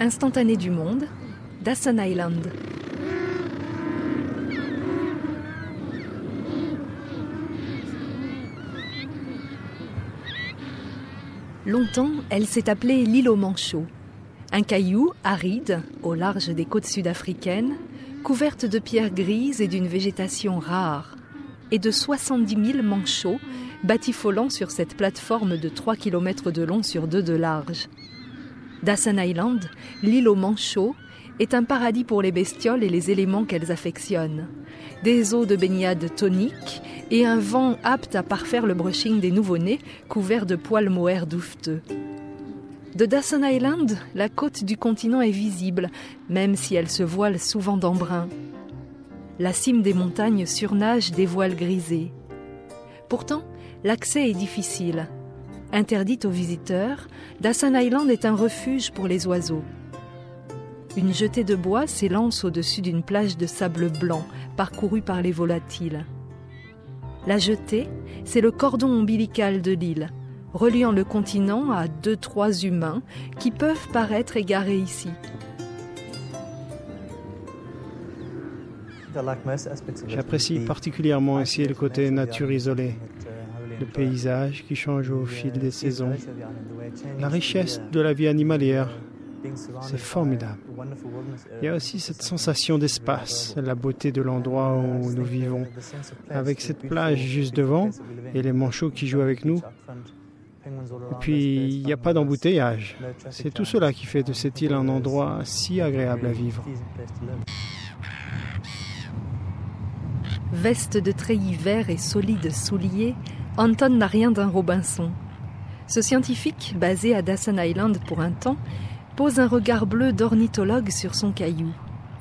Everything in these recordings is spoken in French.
instantané du monde, Dawson Island. Longtemps, elle s'est appelée l'île aux manchots. Un caillou aride, au large des côtes sud-africaines, couverte de pierres grises et d'une végétation rare, et de 70 000 manchots batifolant sur cette plateforme de 3 km de long sur 2 de large. Dawson Island, l'île aux manchots, est un paradis pour les bestioles et les éléments qu'elles affectionnent. Des eaux de baignade toniques et un vent apte à parfaire le brushing des nouveau-nés couverts de poils mohair doufteux. De Dawson Island, la côte du continent est visible, même si elle se voile souvent d'embrun. La cime des montagnes surnage des voiles grisés. Pourtant, l'accès est difficile. Interdite aux visiteurs, Dawson Island est un refuge pour les oiseaux. Une jetée de bois s'élance au-dessus d'une plage de sable blanc parcourue par les volatiles. La jetée, c'est le cordon ombilical de l'île, reliant le continent à deux, trois humains qui peuvent paraître égarés ici. J'apprécie particulièrement ici le côté nature isolée, le paysage qui change au fil des saisons, la richesse de la vie animalière. C'est formidable. Il y a aussi cette sensation d'espace, la beauté de l'endroit où nous vivons, avec cette plage juste devant et les manchots qui jouent avec nous. Et puis, il n'y a pas d'embouteillage. C'est tout cela qui fait de cette île un endroit si agréable à vivre. Veste de treillis vert et solides souliers, Anton n'a rien d'un Robinson. Ce scientifique, basé à Dawson Island pour un temps, pose un regard bleu d'ornithologue sur son caillou.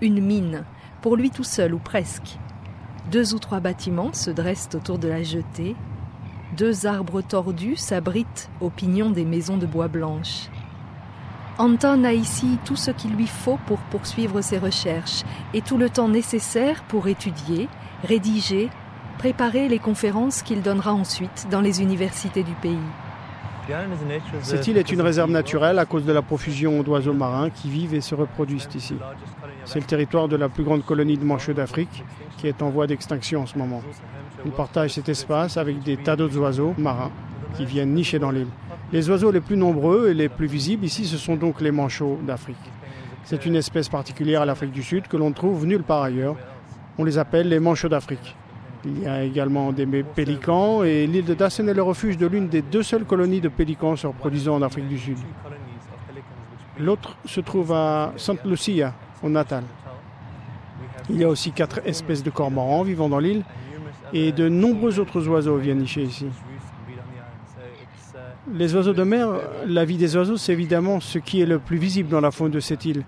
Une mine, pour lui tout seul ou presque. Deux ou trois bâtiments se dressent autour de la jetée, deux arbres tordus s'abritent aux pignons des maisons de bois blanches. Anton a ici tout ce qu'il lui faut pour poursuivre ses recherches et tout le temps nécessaire pour étudier, rédiger, préparer les conférences qu'il donnera ensuite dans les universités du pays. Cette île est une réserve naturelle à cause de la profusion d'oiseaux marins qui vivent et se reproduisent ici. C'est le territoire de la plus grande colonie de manchots d'Afrique qui est en voie d'extinction en ce moment. Ils partagent cet espace avec des tas d'autres oiseaux marins qui viennent nicher dans l'île. Les oiseaux les plus nombreux et les plus visibles ici, ce sont donc les manchots d'Afrique. C'est une espèce particulière à l'Afrique du Sud que l'on trouve nulle part ailleurs. On les appelle les manchots d'Afrique. Il y a également des pélicans et l'île de Dassen est le refuge de l'une des deux seules colonies de pélicans se reproduisant en Afrique du Sud. L'autre se trouve à Sainte Lucia, au Natal. Il y a aussi quatre espèces de cormorans vivant dans l'île et de nombreux autres oiseaux viennent nicher ici. Les oiseaux de mer, la vie des oiseaux, c'est évidemment ce qui est le plus visible dans la faune de cette île.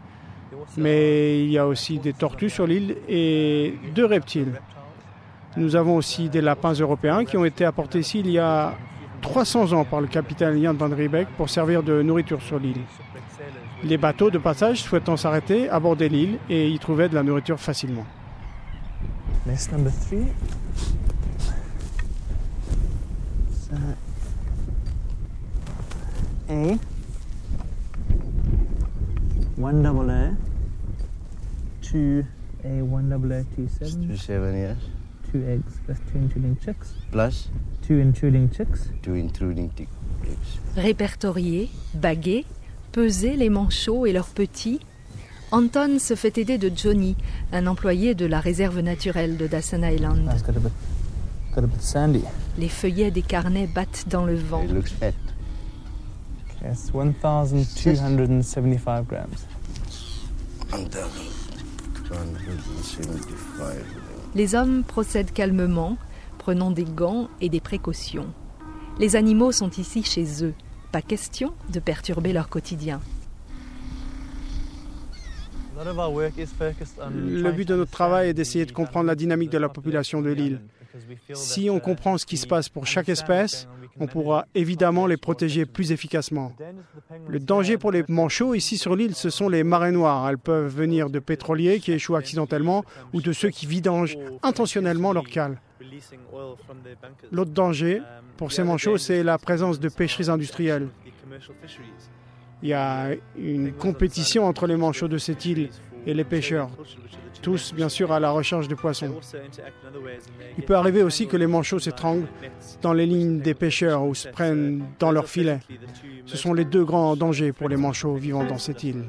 Mais il y a aussi des tortues sur l'île et deux reptiles. Nous avons aussi des lapins européens qui ont été apportés ici il y a 300 ans par le capitaine Jan van Riebeck pour servir de nourriture sur l'île. Les bateaux de passage souhaitant s'arrêter abordaient l'île et y trouvaient de la nourriture facilement. Nest number three. A. One double A. Two A. One double A. Two seven. Two seven, yes. Two eggs plus two intruding chicks. Plus? Two intruding chicks. two intruding chicks. Répertorier, baguer, peser les manchots et leurs petits, Anton se fait aider de Johnny, un employé de la réserve naturelle de Dawson Island. That's got a bit, got a bit sandy. Les feuillets des carnets battent dans le vent. It looks fat. Yes, 1,275 grams. 1,275. Les hommes procèdent calmement, prenant des gants et des précautions. Les animaux sont ici chez eux. Pas question de perturber leur quotidien. Le but de notre travail est d'essayer de comprendre la dynamique de la population de l'île. Si on comprend ce qui se passe pour chaque espèce, on pourra évidemment les protéger plus efficacement. Le danger pour les manchots ici sur l'île, ce sont les marées noires. Elles peuvent venir de pétroliers qui échouent accidentellement ou de ceux qui vidangent intentionnellement leur cale. L'autre danger pour ces manchots, c'est la présence de pêcheries industrielles. Il y a une compétition entre les manchots de cette île et les pêcheurs, tous bien sûr à la recherche de poissons. Il peut arriver aussi que les manchots s'étranglent dans les lignes des pêcheurs ou se prennent dans leurs filets. Ce sont les deux grands dangers pour les manchots vivant dans cette île.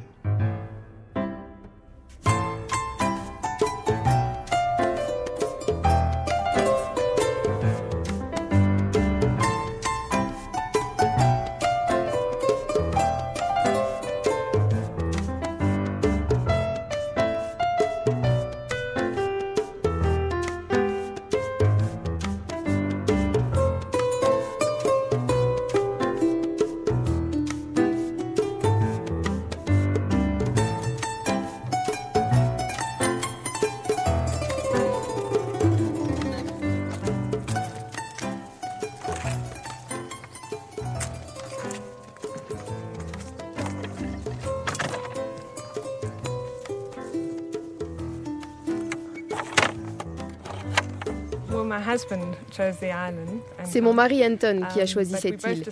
C'est mon mari Anton qui a um, choisi cette île.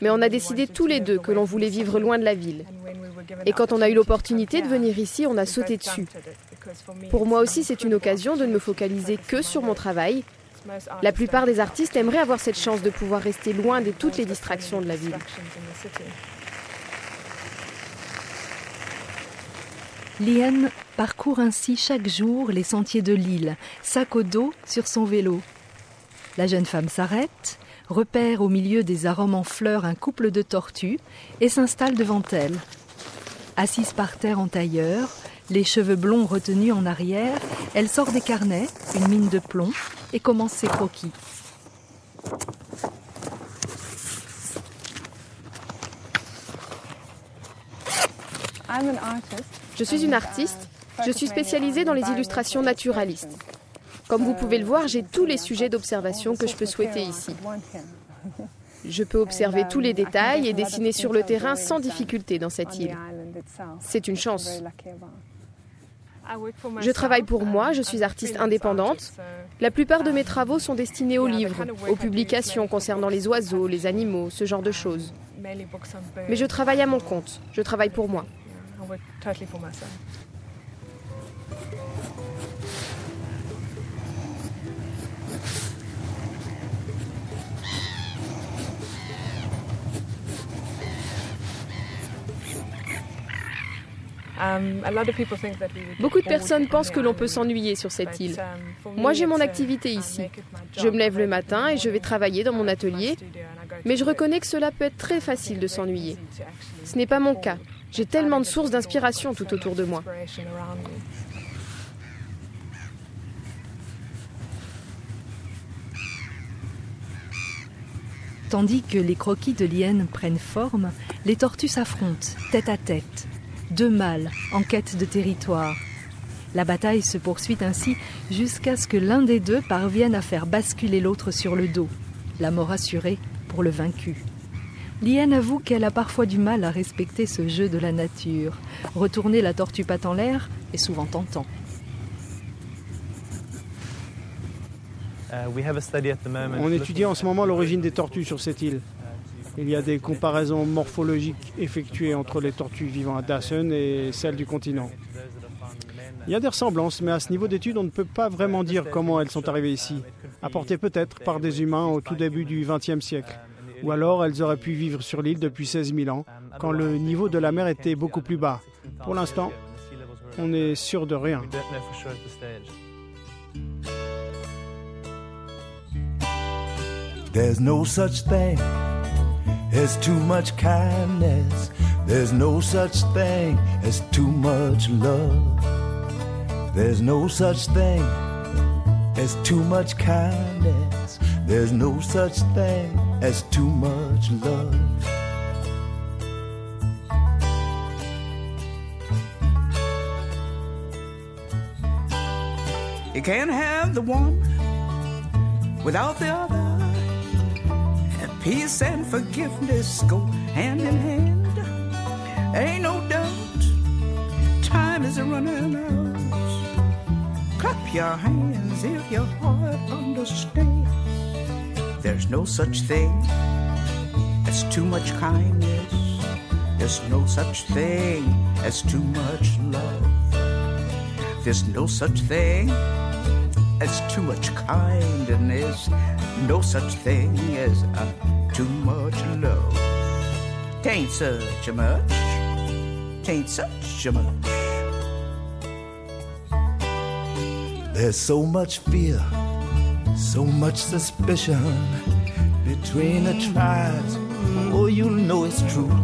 Mais on a décidé tous les deux que l'on voulait vivre loin de la ville. Et quand on a eu l'opportunité de venir ici, on a sauté dessus. Pour moi aussi, c'est une occasion de ne me focaliser que sur mon travail. La plupart des artistes aimeraient avoir cette chance de pouvoir rester loin de toutes les distractions de la ville. Liane parcourt ainsi chaque jour les sentiers de l'île, sac au dos sur son vélo. La jeune femme s'arrête, repère au milieu des arômes en fleurs un couple de tortues et s'installe devant elle. Assise par terre en tailleur, les cheveux blonds retenus en arrière, elle sort des carnets, une mine de plomb, et commence ses croquis. Je suis une artiste. Je suis spécialisée dans les illustrations naturalistes. Comme vous pouvez le voir, j'ai tous les sujets d'observation que je peux souhaiter ici. Je peux observer tous les détails et dessiner sur le terrain sans difficulté dans cette île. C'est une chance. Je travaille pour moi, je suis artiste indépendante. La plupart de mes travaux sont destinés aux livres, aux publications concernant les oiseaux, les animaux, ce genre de choses. Mais je travaille à mon compte, je travaille pour moi. Beaucoup de personnes pensent que l'on peut s'ennuyer sur cette île. Um, Moi, j'ai mon activité ici. Je me lève le matin et je vais travailler dans mon atelier, mais je reconnais que cela peut être très facile de s'ennuyer. Ce n'est pas mon cas. J'ai tellement de sources d'inspiration tout autour de moi. Tandis que les croquis de lienne prennent forme, les tortues s'affrontent, tête à tête. Deux mâles en quête de territoire. La bataille se poursuit ainsi jusqu'à ce que l'un des deux parvienne à faire basculer l'autre sur le dos, la mort assurée pour le vaincu. Liane avoue qu'elle a parfois du mal à respecter ce jeu de la nature. Retourner la tortue patte en l'air est souvent tentant. On étudie en ce moment l'origine des tortues sur cette île. Il y a des comparaisons morphologiques effectuées entre les tortues vivant à Dawson et celles du continent. Il y a des ressemblances, mais à ce niveau d'étude, on ne peut pas vraiment dire comment elles sont arrivées ici, apportées peut-être par des humains au tout début du XXe siècle. Ou alors elles auraient pu vivre sur l'île depuis 16 000 ans, quand le niveau de la mer était beaucoup plus bas. Pour l'instant, on n'est sûr de rien. As too much kindness. There's no such thing as too much love. There's no such thing as too much kindness. There's no such thing as too much love. You can't have the one without the other. Peace and forgiveness go hand in hand. Ain't no doubt, time is running out. Clap your hands if your heart understands. There's no such thing as too much kindness. There's no such thing as too much love. There's no such thing as too much kindness. No such thing as uh, too much love. Tain't such a much. Tain't such a much. There's so much fear, so much suspicion between the tribes. Oh, you know it's true.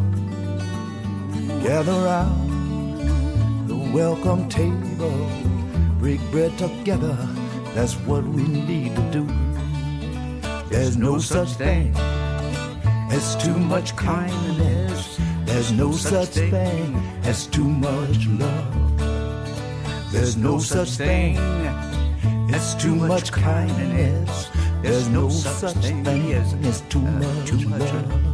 Gather round the welcome table, break bread together. That's what we need to do. There's no such thing as too much kindness. There's no such thing as too much love. There's no such thing as too much kindness. There's no such thing as too uh, much love.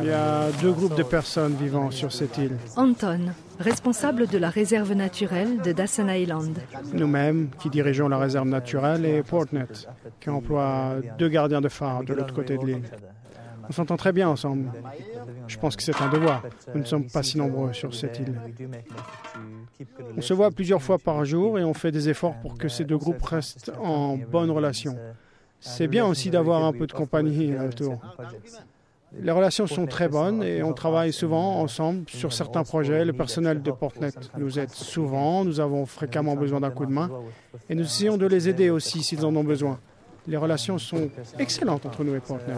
Il y a deux groupes de personnes vivant sur cette île. Anton, responsable de la réserve naturelle de Dassen Island. Nous-mêmes, qui dirigeons la réserve naturelle, et Portnet, qui emploie deux gardiens de phare de l'autre côté de l'île. On s'entend très bien ensemble. Je pense que c'est un devoir. Nous ne sommes pas si nombreux sur cette île. On se voit plusieurs fois par jour et on fait des efforts pour que ces deux groupes restent en bonne relation. C'est bien aussi d'avoir un peu de compagnie autour. Les relations sont très bonnes et on travaille souvent ensemble sur certains projets. Le personnel de Portnet nous aide souvent, nous avons fréquemment besoin d'un coup de main et nous essayons de les aider aussi s'ils en ont besoin. Les relations sont excellentes entre nous et Portnet.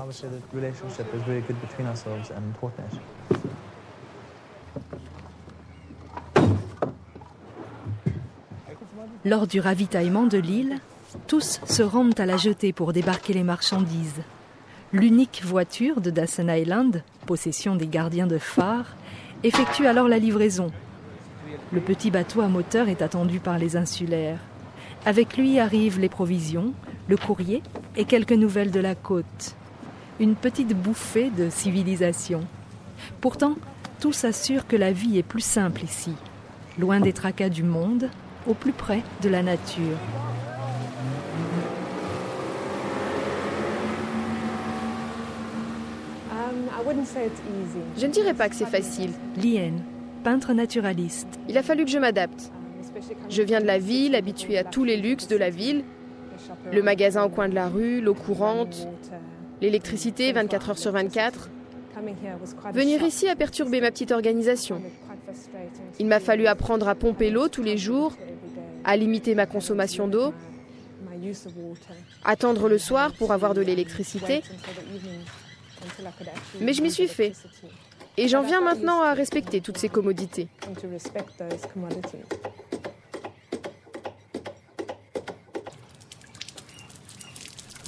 Lors du ravitaillement de l'île, tous se rendent à la jetée pour débarquer les marchandises. L'unique voiture de Dassen Island, possession des gardiens de phare, effectue alors la livraison. Le petit bateau à moteur est attendu par les insulaires. Avec lui arrivent les provisions, le courrier et quelques nouvelles de la côte. Une petite bouffée de civilisation. Pourtant, tout s'assure que la vie est plus simple ici, loin des tracas du monde, au plus près de la nature. Je ne dirais pas que c'est facile. Lien, peintre naturaliste. Il a fallu que je m'adapte. Je viens de la ville, habituée à tous les luxes de la ville. Le magasin au coin de la rue, l'eau courante, l'électricité 24 heures sur 24. Venir ici a perturbé ma petite organisation. Il m'a fallu apprendre à pomper l'eau tous les jours, à limiter ma consommation d'eau, attendre le soir pour avoir de l'électricité. Mais je m'y suis fait. Et j'en viens maintenant à respecter toutes ces commodités.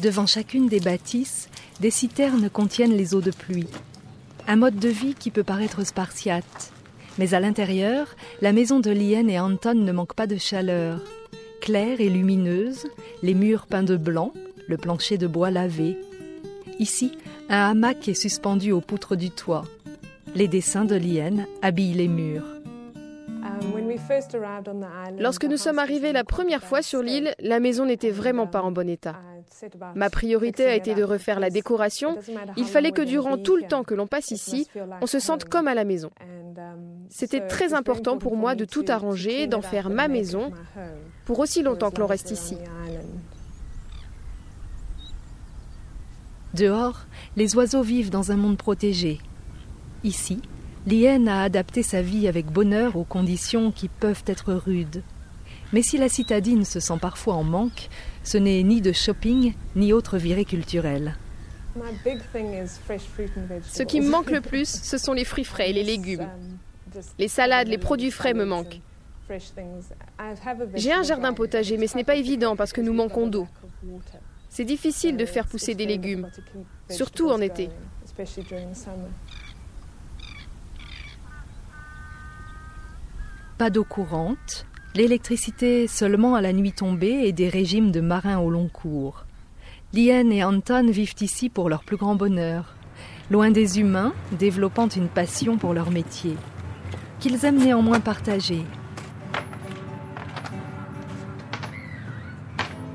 Devant chacune des bâtisses, des citernes contiennent les eaux de pluie. Un mode de vie qui peut paraître spartiate. Mais à l'intérieur, la maison de Lien et Anton ne manque pas de chaleur. Claire et lumineuse, les murs peints de blanc, le plancher de bois lavé. Ici, un hamac est suspendu aux poutres du toit. Les dessins de Lien habillent les murs. Lorsque nous sommes arrivés la première fois sur l'île, la maison n'était vraiment pas en bon état. Ma priorité a été de refaire la décoration. Il fallait que durant tout le temps que l'on passe ici, on se sente comme à la maison. C'était très important pour moi de tout arranger, d'en faire ma maison, pour aussi longtemps que l'on reste ici. Dehors, les oiseaux vivent dans un monde protégé. Ici, Lien a adapté sa vie avec bonheur aux conditions qui peuvent être rudes. Mais si la citadine se sent parfois en manque, ce n'est ni de shopping ni autre virée culturelle. Ce qui me manque le plus, ce sont les fruits frais et les légumes. Les salades, les produits frais me manquent. J'ai un jardin potager, mais ce n'est pas évident parce que nous manquons d'eau. C'est difficile de faire pousser des légumes, surtout en été. Pas d'eau courante, l'électricité seulement à la nuit tombée et des régimes de marins au long cours. Lien et Anton vivent ici pour leur plus grand bonheur, loin des humains, développant une passion pour leur métier, qu'ils aiment néanmoins partager.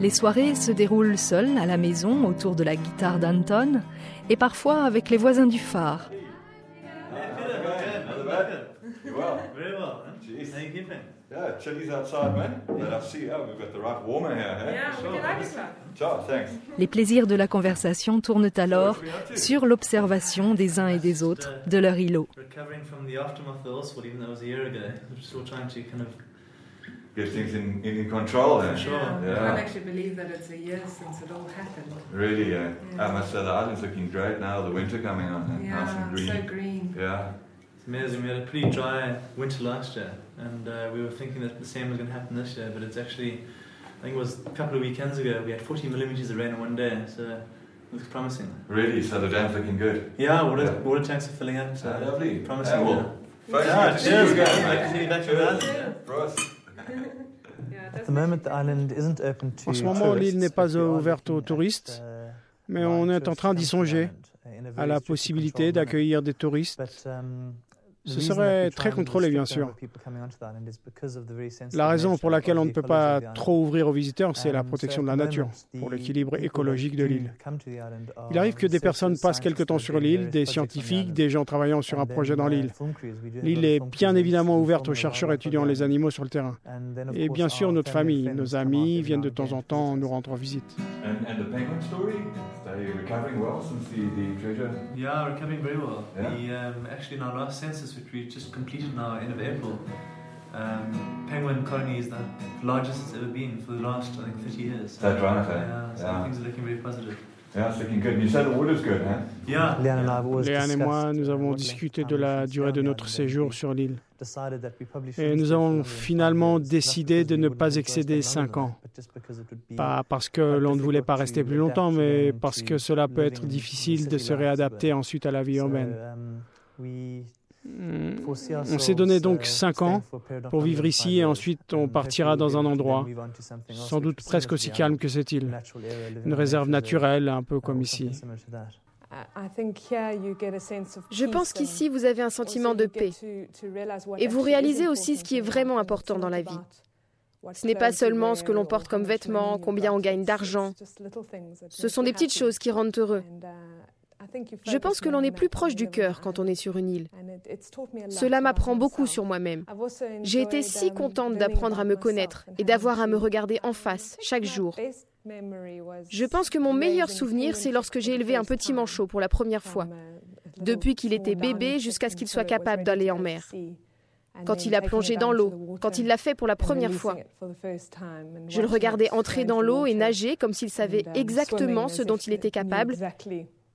Les soirées se déroulent seules à la maison autour de la guitare d'Anton et parfois avec les voisins du phare. Les plaisirs de la conversation tournent alors sur l'observation des uns et des autres de leur îlot. get things in, in control then. Sure. Yeah. yeah. I can't actually believe that it's a year since it all happened. Really, yeah. yeah. I must say the island's looking great now, the winter coming on. And yeah, nice and green. so green. Yeah. It's amazing. We had a pretty dry winter last year, and uh, we were thinking that the same was going to happen this year, but it's actually, I think it was a couple of weekends ago, we had 40 millimetres of rain in one day, so it looks promising. Really? So the dam's looking good? Yeah, water, yeah. water tanks are filling up. So uh, lovely. Promising. Yeah, well, yeah. Yeah, cheers, guys. Cheers. For us. En ce moment, l'île n'est pas ouverte aux touristes, uh, mais on est en train d'y songer à la possibilité d'accueillir des touristes um, ce serait très contrôlé, bien sûr. La raison pour laquelle on ne peut pas trop ouvrir aux visiteurs, c'est la protection de la nature, pour l'équilibre écologique de l'île. Il arrive que des personnes passent quelque temps sur l'île, des scientifiques, des gens travaillant sur un projet dans l'île. L'île est bien évidemment ouverte aux chercheurs étudiant les animaux sur le terrain. Et bien sûr, notre famille, nos amis viennent de temps en temps nous rendre visite. Which we just completed now end of April, um, penguin colony is the largest it's ever been for the last, I think, 30 years. That's right, okay. Yeah, so yeah. things are looking very positive. Léane et moi, nous avons discuté de la durée de notre séjour sur l'île. Et nous avons finalement décidé de ne pas excéder 5 ans. Pas parce que l'on ne voulait pas rester plus longtemps, mais parce que cela peut être difficile de se réadapter ensuite à la vie urbaine. On s'est donné donc cinq ans pour vivre ici et ensuite on partira dans un endroit, sans doute presque aussi calme que cette île, une réserve naturelle, un peu comme ici. Je pense qu'ici, vous avez un sentiment de paix. Et vous réalisez aussi ce qui est vraiment important dans la vie. Ce n'est pas seulement ce que l'on porte comme vêtements, combien on gagne d'argent. Ce sont des petites choses qui rendent heureux. Je pense que l'on est plus proche du cœur quand on est sur une île. Cela m'apprend beaucoup sur moi-même. J'ai été si contente d'apprendre à me connaître et d'avoir à me regarder en face chaque jour. Je pense que mon meilleur souvenir, c'est lorsque j'ai élevé un petit manchot pour la première fois, depuis qu'il était bébé jusqu'à ce qu'il soit capable d'aller en mer. Quand il a plongé dans l'eau, quand il l'a fait pour la première fois. Je le regardais entrer dans l'eau et nager comme s'il savait exactement ce dont il était capable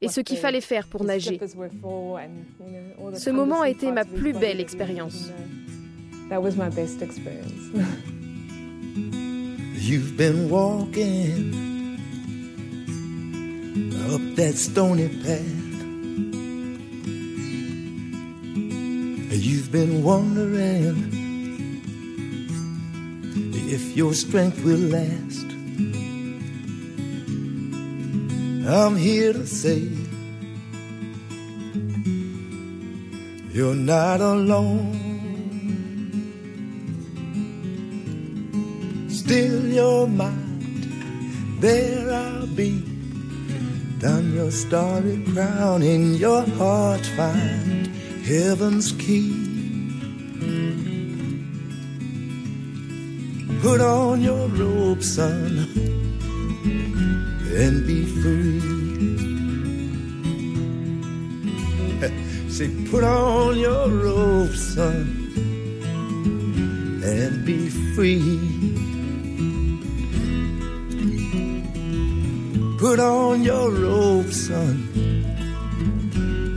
et ce qu'il fallait faire pour nager. Ce moment a été ma plus belle expérience. You've been walking up that stony path. You've been wondering if your strength will last. I'm here to say you're not alone. Still your mind, there I'll be. Down your starry crown in your heart, find heaven's key. Put on your robe, son and be free. Say, put on your robe, son, and be free. Put on your robe, son,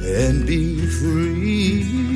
and be free.